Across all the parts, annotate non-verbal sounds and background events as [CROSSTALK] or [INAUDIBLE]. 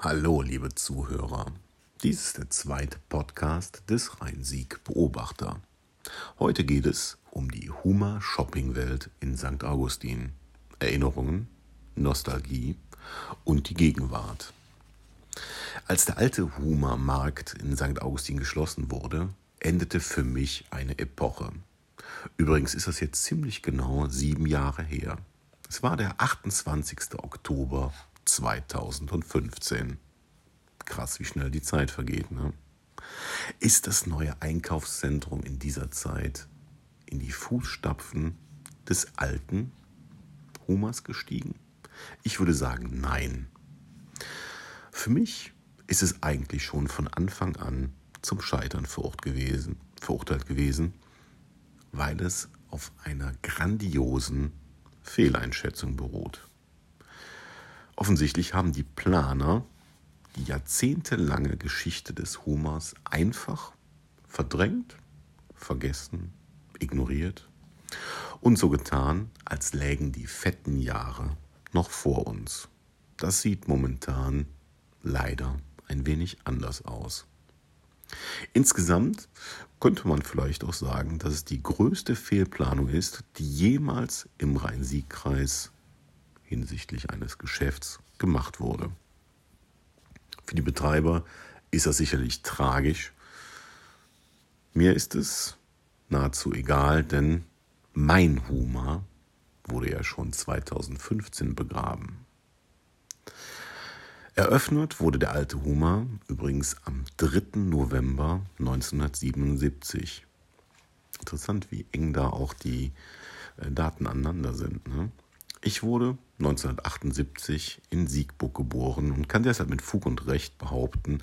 Hallo, liebe Zuhörer. Dies ist der zweite Podcast des Rhein-Sieg Beobachter. Heute geht es um die Huma Shoppingwelt in St. Augustin. Erinnerungen, Nostalgie und die Gegenwart. Als der alte Huma Markt in St. Augustin geschlossen wurde, endete für mich eine Epoche. Übrigens ist das jetzt ziemlich genau sieben Jahre her. Es war der 28. Oktober 2015. Krass, wie schnell die Zeit vergeht. Ne? Ist das neue Einkaufszentrum in dieser Zeit in die Fußstapfen des alten Humas gestiegen? Ich würde sagen, nein. Für mich ist es eigentlich schon von Anfang an zum Scheitern gewesen, verurteilt gewesen, weil es auf einer grandiosen Fehleinschätzung beruht. Offensichtlich haben die Planer die jahrzehntelange Geschichte des Humors einfach verdrängt, vergessen, ignoriert und so getan, als lägen die fetten Jahre noch vor uns. Das sieht momentan leider ein wenig anders aus. Insgesamt könnte man vielleicht auch sagen, dass es die größte Fehlplanung ist, die jemals im Rhein-Sieg-Kreis hinsichtlich eines Geschäfts gemacht wurde. Für die Betreiber ist das sicherlich tragisch. Mir ist es nahezu egal, denn mein Huma wurde ja schon 2015 begraben. Eröffnet wurde der alte Huma übrigens am 3. November 1977. Interessant, wie eng da auch die äh, Daten aneinander sind. Ne? Ich wurde 1978 in Siegburg geboren und kann deshalb mit Fug und Recht behaupten,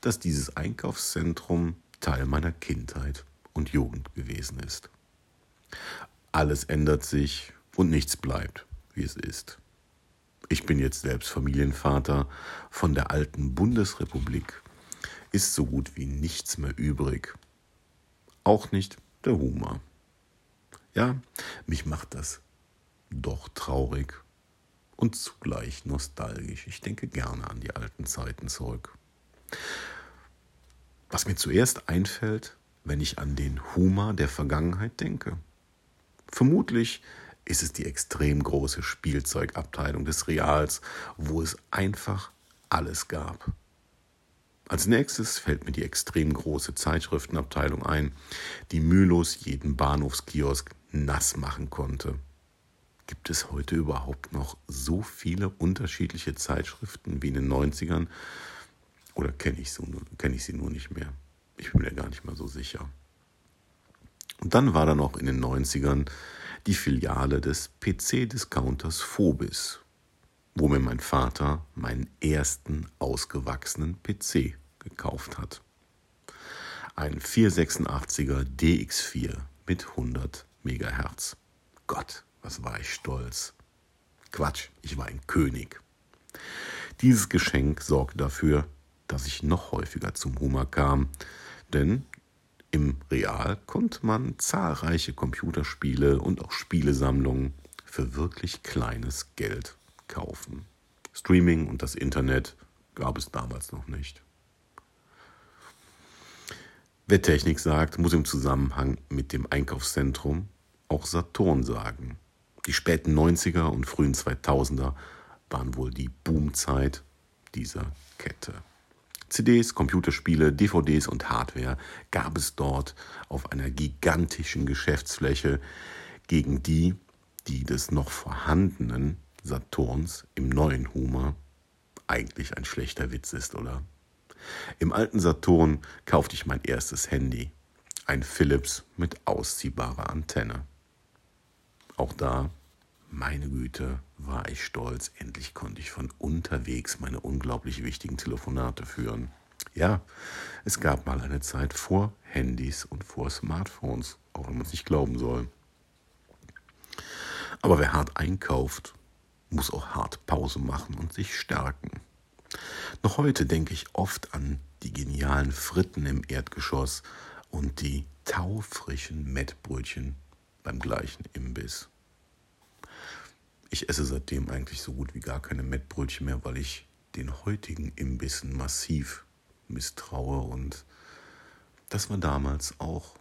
dass dieses Einkaufszentrum Teil meiner Kindheit und Jugend gewesen ist. Alles ändert sich und nichts bleibt, wie es ist. Ich bin jetzt selbst Familienvater. Von der alten Bundesrepublik ist so gut wie nichts mehr übrig. Auch nicht der Humor. Ja, mich macht das doch traurig und zugleich nostalgisch. Ich denke gerne an die alten Zeiten zurück. Was mir zuerst einfällt, wenn ich an den Humor der Vergangenheit denke. Vermutlich ist es die extrem große Spielzeugabteilung des Reals, wo es einfach alles gab. Als nächstes fällt mir die extrem große Zeitschriftenabteilung ein, die mühelos jeden Bahnhofskiosk nass machen konnte. Gibt es heute überhaupt noch so viele unterschiedliche Zeitschriften wie in den 90ern? Oder kenne ich, so, kenn ich sie nur nicht mehr? Ich bin mir gar nicht mal so sicher. Und dann war da noch in den 90ern die Filiale des PC-Discounters Phobis, wo mir mein Vater meinen ersten ausgewachsenen PC gekauft hat. Ein 486er DX4 mit 100 Megahertz. Gott, was war ich stolz. Quatsch, ich war ein König. Dieses Geschenk sorgte dafür, dass ich noch häufiger zum Humor kam, denn im Real konnte man zahlreiche Computerspiele und auch Spielesammlungen für wirklich kleines Geld kaufen. Streaming und das Internet gab es damals noch nicht. Wer Technik sagt, muss im Zusammenhang mit dem Einkaufszentrum auch Saturn sagen. Die späten 90er und frühen 2000er waren wohl die Boomzeit dieser Kette. CDs, Computerspiele, DVDs und Hardware gab es dort auf einer gigantischen Geschäftsfläche gegen die, die des noch vorhandenen Saturns im neuen Humor eigentlich ein schlechter Witz ist, oder? Im alten Saturn kaufte ich mein erstes Handy, ein Philips mit ausziehbarer Antenne. Auch da, meine Güte, war ich stolz. Endlich konnte ich von unterwegs meine unglaublich wichtigen Telefonate führen. Ja, es gab mal eine Zeit vor Handys und vor Smartphones, auch wenn man es nicht glauben soll. Aber wer hart einkauft, muss auch hart Pause machen und sich stärken. Noch heute denke ich oft an die genialen Fritten im Erdgeschoss und die taufrischen Mettbrötchen beim gleichen Imbiss. Ich esse seitdem eigentlich so gut wie gar keine Mettbrötchen mehr, weil ich den heutigen Imbissen massiv misstraue und das war damals auch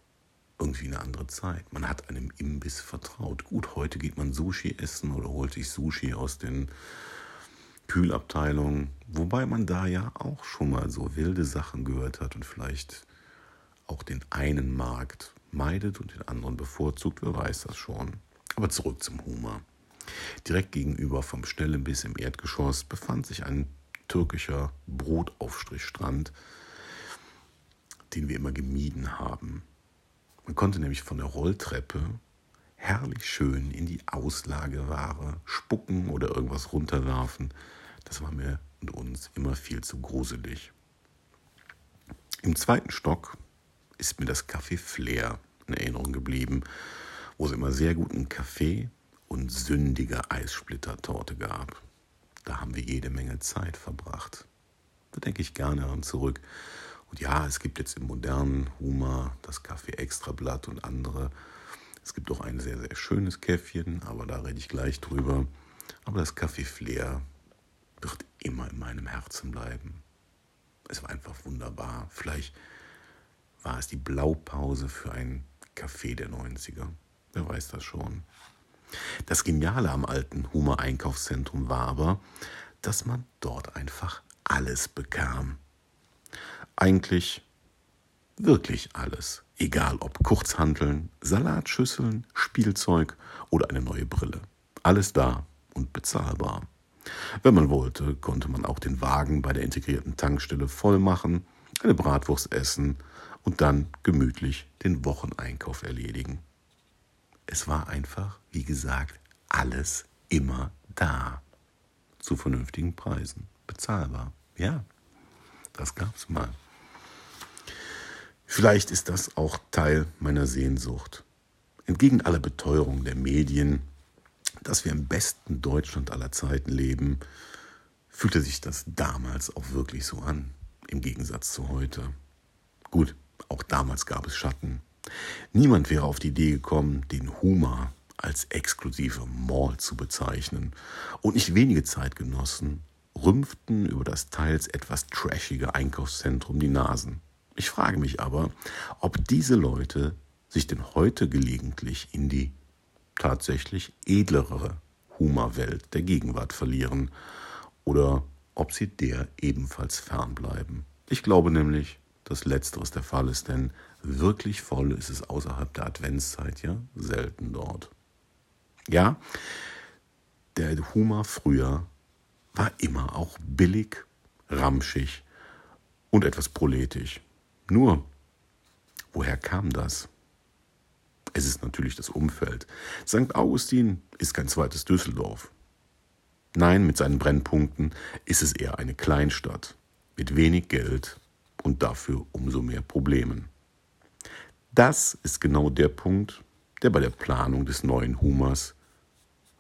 irgendwie eine andere Zeit. Man hat einem Imbiss vertraut. Gut, heute geht man Sushi essen oder holt sich Sushi aus den Kühlabteilungen, wobei man da ja auch schon mal so wilde Sachen gehört hat und vielleicht auch den einen Markt meidet und den anderen bevorzugt, wer weiß das schon. Aber zurück zum Humor. Direkt gegenüber vom Schnellimbiss im Erdgeschoss befand sich ein türkischer Brotaufstrichstrand, den wir immer gemieden haben. Man konnte nämlich von der Rolltreppe herrlich schön in die Auslageware spucken oder irgendwas runterwerfen. Das war mir und uns immer viel zu gruselig. Im zweiten Stock ist mir das Café Flair in Erinnerung geblieben, wo es immer sehr guten Kaffee und sündige Eissplittertorte gab. Da haben wir jede Menge Zeit verbracht. Da denke ich gerne daran zurück. Und ja, es gibt jetzt im modernen Humor das Kaffee Extrablatt und andere. Es gibt auch ein sehr, sehr schönes Käffchen, aber da rede ich gleich drüber. Aber das Kaffee Flair wird immer in meinem Herzen bleiben. Es war einfach wunderbar. Vielleicht war es die Blaupause für ein Café der 90er. Wer weiß das schon. Das Geniale am alten Hummer-Einkaufszentrum war aber, dass man dort einfach alles bekam. Eigentlich wirklich alles. Egal ob Kurzhanteln, Salatschüsseln, Spielzeug oder eine neue Brille. Alles da und bezahlbar. Wenn man wollte, konnte man auch den Wagen bei der integrierten Tankstelle voll machen, eine Bratwurst essen und dann gemütlich den Wocheneinkauf erledigen. Es war einfach, wie gesagt, alles immer da. Zu vernünftigen Preisen. Bezahlbar. Ja, das gab's mal. Vielleicht ist das auch Teil meiner Sehnsucht. Entgegen aller Beteuerung der Medien, dass wir im besten Deutschland aller Zeiten leben, fühlte sich das damals auch wirklich so an, im Gegensatz zu heute. Gut, auch damals gab es Schatten. Niemand wäre auf die Idee gekommen, den Huma als exklusive Mall zu bezeichnen. Und nicht wenige Zeitgenossen rümpften über das teils etwas trashige Einkaufszentrum die Nasen. Ich frage mich aber, ob diese Leute sich denn heute gelegentlich in die tatsächlich edlere Huma-Welt der Gegenwart verlieren oder ob sie der ebenfalls fernbleiben. Ich glaube nämlich, dass letzteres der Fall ist, denn wirklich voll ist es außerhalb der Adventszeit ja selten dort. Ja, der Humor früher war immer auch billig, ramschig und etwas proletisch. Nur, woher kam das? Es ist natürlich das Umfeld. St. Augustin ist kein zweites Düsseldorf. Nein, mit seinen Brennpunkten ist es eher eine Kleinstadt mit wenig Geld und dafür umso mehr Problemen. Das ist genau der Punkt, der bei der Planung des neuen Humors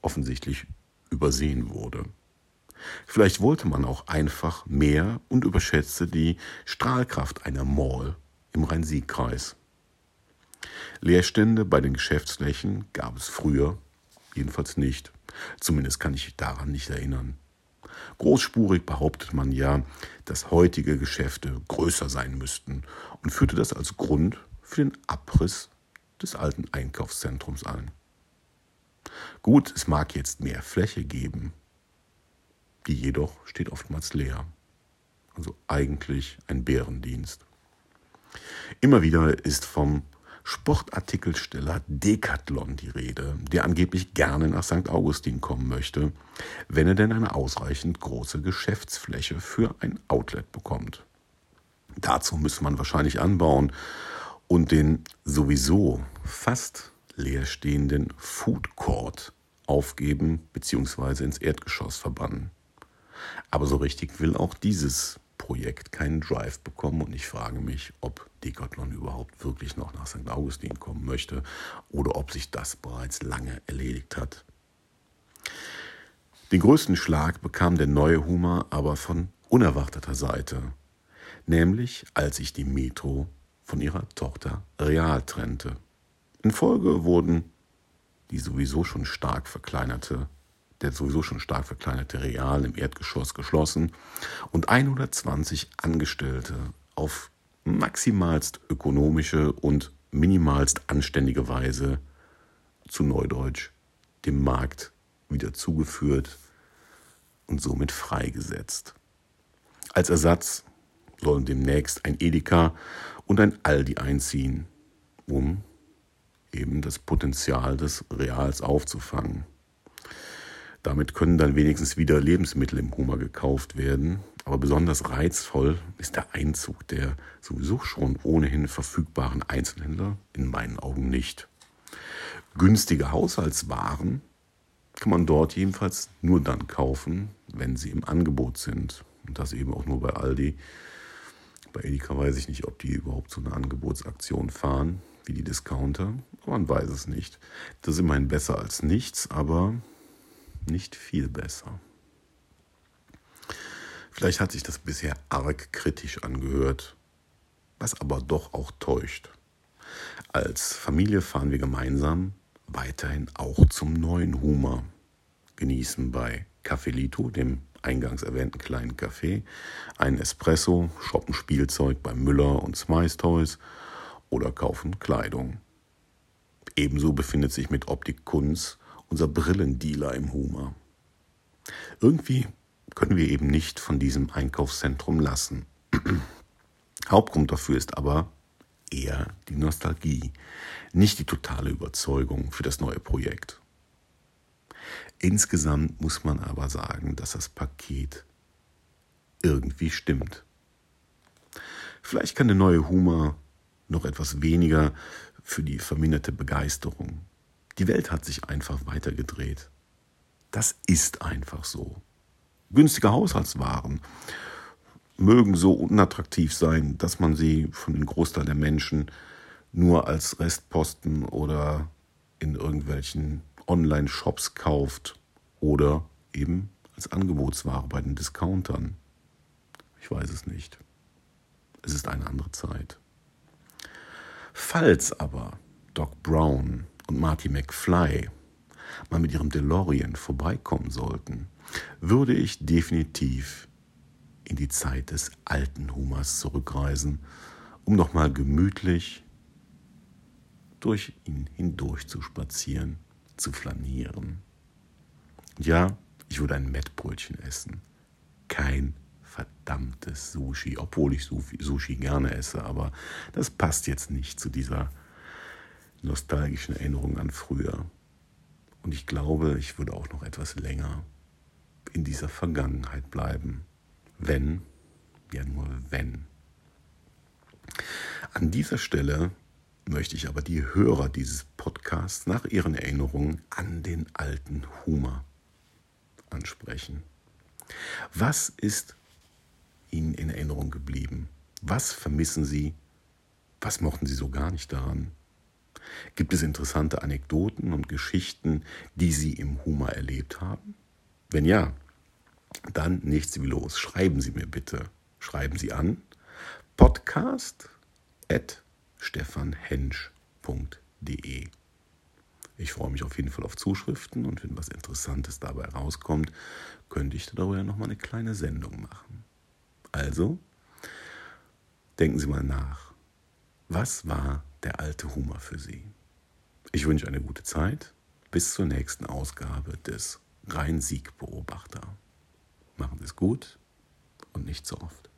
offensichtlich übersehen wurde. Vielleicht wollte man auch einfach mehr und überschätzte die Strahlkraft einer Mall im Rhein-Sieg-Kreis. Leerstände bei den Geschäftsflächen gab es früher jedenfalls nicht. Zumindest kann ich daran nicht erinnern. Großspurig behauptet man ja, dass heutige Geschäfte größer sein müssten und führte das als Grund für den Abriss des alten Einkaufszentrums an. Gut, es mag jetzt mehr Fläche geben, die jedoch steht oftmals leer. Also eigentlich ein Bärendienst. Immer wieder ist vom Sportartikelsteller Decathlon die Rede, der angeblich gerne nach St. Augustin kommen möchte, wenn er denn eine ausreichend große Geschäftsfläche für ein Outlet bekommt. Dazu müsste man wahrscheinlich anbauen und den sowieso fast leerstehenden Food Court aufgeben bzw. ins Erdgeschoss verbannen. Aber so richtig will auch dieses Projekt keinen Drive bekommen und ich frage mich, ob Decathlon überhaupt wirklich noch nach St. Augustin kommen möchte oder ob sich das bereits lange erledigt hat. Den größten Schlag bekam der neue Humor aber von unerwarteter Seite, nämlich als sich die Metro von ihrer Tochter Real trennte. In Folge wurden die sowieso schon stark verkleinerte der sowieso schon stark verkleinerte Real im Erdgeschoss geschlossen und 120 Angestellte auf maximalst ökonomische und minimalst anständige Weise zu Neudeutsch dem Markt wieder zugeführt und somit freigesetzt. Als Ersatz sollen demnächst ein Edeka und ein Aldi einziehen, um eben das Potenzial des Reals aufzufangen. Damit können dann wenigstens wieder Lebensmittel im Hummer gekauft werden. Aber besonders reizvoll ist der Einzug der sowieso schon ohnehin verfügbaren Einzelhändler in meinen Augen nicht. Günstige Haushaltswaren kann man dort jedenfalls nur dann kaufen, wenn sie im Angebot sind. Und das eben auch nur bei Aldi. Bei Edeka weiß ich nicht, ob die überhaupt so eine Angebotsaktion fahren, wie die Discounter. Man weiß es nicht. Das ist immerhin besser als nichts, aber nicht viel besser. Vielleicht hat sich das bisher arg kritisch angehört, was aber doch auch täuscht. Als Familie fahren wir gemeinsam weiterhin auch zum neuen Humor, genießen bei Caffelito, dem eingangs erwähnten kleinen Café, einen Espresso, shoppen Spielzeug bei Müller und Smice Toys oder kaufen Kleidung. Ebenso befindet sich mit Optik Kunz unser Brillendealer im Humor. Irgendwie können wir eben nicht von diesem Einkaufszentrum lassen. [CLEARS THROAT] Hauptgrund dafür ist aber eher die Nostalgie, nicht die totale Überzeugung für das neue Projekt. Insgesamt muss man aber sagen, dass das Paket irgendwie stimmt. Vielleicht kann der neue Humor noch etwas weniger für die verminderte Begeisterung. Die Welt hat sich einfach weitergedreht. Das ist einfach so. Günstige Haushaltswaren mögen so unattraktiv sein, dass man sie von den Großteil der Menschen nur als Restposten oder in irgendwelchen Online-Shops kauft oder eben als Angebotsware bei den Discountern. Ich weiß es nicht. Es ist eine andere Zeit. Falls aber Doc Brown und Marty McFly mal mit ihrem DeLorean vorbeikommen sollten, würde ich definitiv in die Zeit des alten Humors zurückreisen, um nochmal gemütlich durch ihn hindurch zu spazieren, zu flanieren. Ja, ich würde ein Mettbrötchen essen. Kein verdammtes Sushi, obwohl ich Sushi gerne esse, aber das passt jetzt nicht zu dieser nostalgischen Erinnerung an früher. Und ich glaube, ich würde auch noch etwas länger in dieser Vergangenheit bleiben. Wenn, ja nur wenn. An dieser Stelle möchte ich aber die Hörer dieses Podcasts nach ihren Erinnerungen an den alten Humor ansprechen. Was ist Ihnen in Erinnerung geblieben? Was vermissen Sie? Was mochten Sie so gar nicht daran? Gibt es interessante Anekdoten und Geschichten, die Sie im Humor erlebt haben? Wenn ja, dann nichts wie los. Schreiben Sie mir bitte. Schreiben Sie an podcast stefanhensch.de. Ich freue mich auf jeden Fall auf Zuschriften und wenn was Interessantes dabei rauskommt, könnte ich darüber noch mal eine kleine Sendung machen. Also, denken Sie mal nach. Was war der alte Humor für Sie? Ich wünsche eine gute Zeit. Bis zur nächsten Ausgabe des Rhein-Sieg-Beobachter. Machen Sie es gut und nicht so oft.